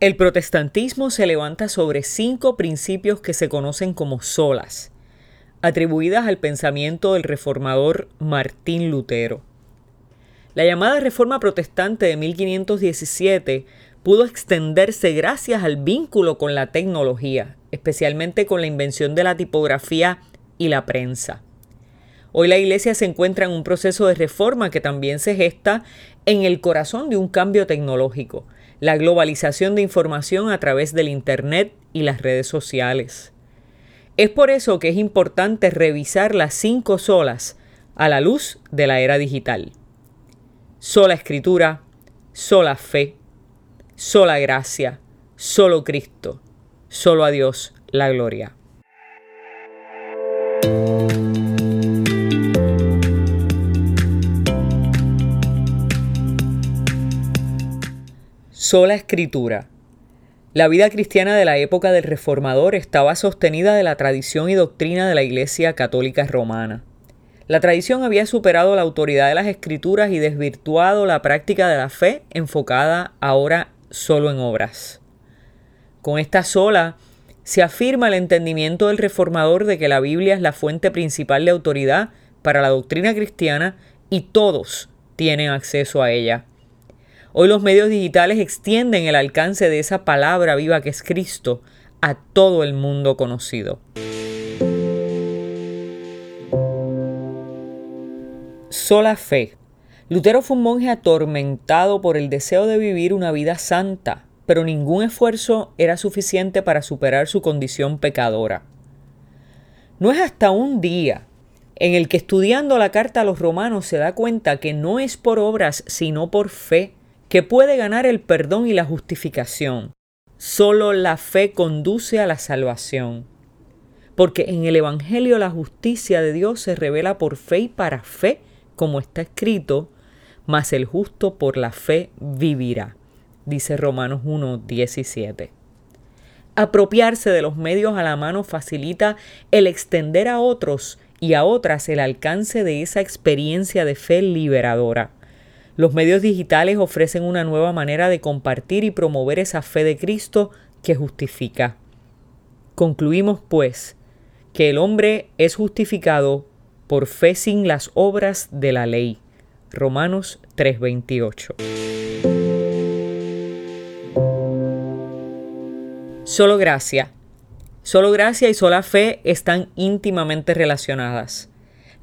El protestantismo se levanta sobre cinco principios que se conocen como solas, atribuidas al pensamiento del reformador Martín Lutero. La llamada Reforma Protestante de 1517 pudo extenderse gracias al vínculo con la tecnología, especialmente con la invención de la tipografía y la prensa. Hoy la Iglesia se encuentra en un proceso de reforma que también se gesta en el corazón de un cambio tecnológico, la globalización de información a través del Internet y las redes sociales. Es por eso que es importante revisar las cinco solas a la luz de la era digital. Sola escritura, sola fe, sola gracia, solo Cristo, solo a Dios la gloria. Sola escritura. La vida cristiana de la época del Reformador estaba sostenida de la tradición y doctrina de la Iglesia Católica Romana. La tradición había superado la autoridad de las escrituras y desvirtuado la práctica de la fe enfocada ahora solo en obras. Con esta sola se afirma el entendimiento del reformador de que la Biblia es la fuente principal de autoridad para la doctrina cristiana y todos tienen acceso a ella. Hoy los medios digitales extienden el alcance de esa palabra viva que es Cristo a todo el mundo conocido. Sola fe. Lutero fue un monje atormentado por el deseo de vivir una vida santa, pero ningún esfuerzo era suficiente para superar su condición pecadora. No es hasta un día en el que estudiando la carta a los romanos se da cuenta que no es por obras, sino por fe que puede ganar el perdón y la justificación. Solo la fe conduce a la salvación. Porque en el Evangelio la justicia de Dios se revela por fe y para fe, como está escrito, mas el justo por la fe vivirá, dice Romanos 1, 17. Apropiarse de los medios a la mano facilita el extender a otros y a otras el alcance de esa experiencia de fe liberadora. Los medios digitales ofrecen una nueva manera de compartir y promover esa fe de Cristo que justifica. Concluimos, pues, que el hombre es justificado por fe sin las obras de la ley. Romanos 3:28. Solo gracia. Solo gracia y sola fe están íntimamente relacionadas.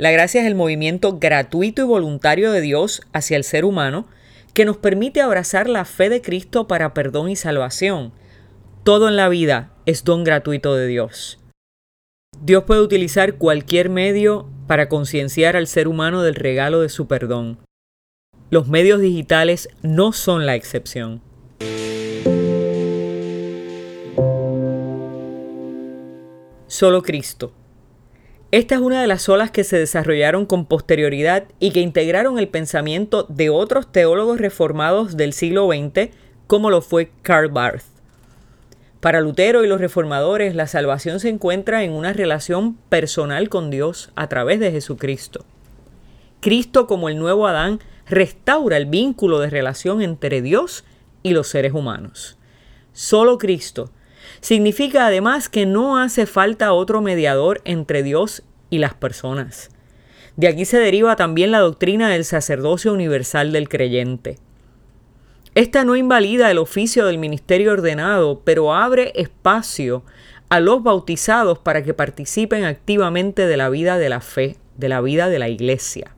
La gracia es el movimiento gratuito y voluntario de Dios hacia el ser humano que nos permite abrazar la fe de Cristo para perdón y salvación. Todo en la vida es don gratuito de Dios. Dios puede utilizar cualquier medio para concienciar al ser humano del regalo de su perdón. Los medios digitales no son la excepción. Solo Cristo. Esta es una de las olas que se desarrollaron con posterioridad y que integraron el pensamiento de otros teólogos reformados del siglo XX, como lo fue Karl Barth. Para Lutero y los reformadores, la salvación se encuentra en una relación personal con Dios a través de Jesucristo. Cristo, como el nuevo Adán, restaura el vínculo de relación entre Dios y los seres humanos. Solo Cristo Significa además que no hace falta otro mediador entre Dios y las personas. De aquí se deriva también la doctrina del sacerdocio universal del creyente. Esta no invalida el oficio del ministerio ordenado, pero abre espacio a los bautizados para que participen activamente de la vida de la fe, de la vida de la iglesia.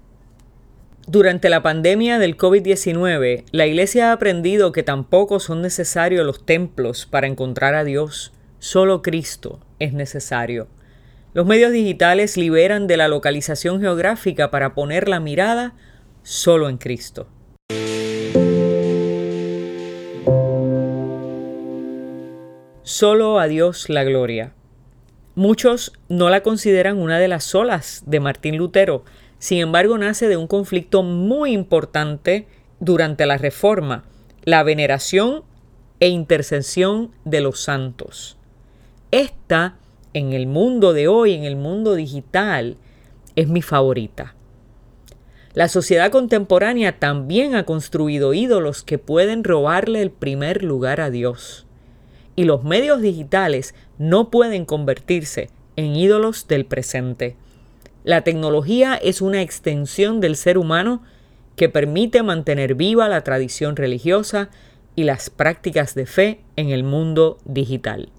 Durante la pandemia del COVID-19, la Iglesia ha aprendido que tampoco son necesarios los templos para encontrar a Dios, solo Cristo es necesario. Los medios digitales liberan de la localización geográfica para poner la mirada solo en Cristo. Solo a Dios la gloria. Muchos no la consideran una de las solas de Martín Lutero, sin embargo, nace de un conflicto muy importante durante la Reforma, la veneración e intercesión de los santos. Esta, en el mundo de hoy, en el mundo digital, es mi favorita. La sociedad contemporánea también ha construido ídolos que pueden robarle el primer lugar a Dios. Y los medios digitales no pueden convertirse en ídolos del presente. La tecnología es una extensión del ser humano que permite mantener viva la tradición religiosa y las prácticas de fe en el mundo digital.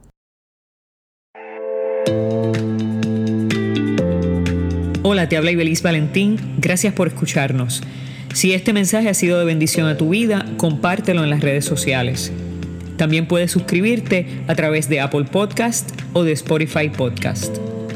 Hola, te habla Ibeliz Valentín. Gracias por escucharnos. Si este mensaje ha sido de bendición a tu vida, compártelo en las redes sociales. También puedes suscribirte a través de Apple Podcast o de Spotify Podcast.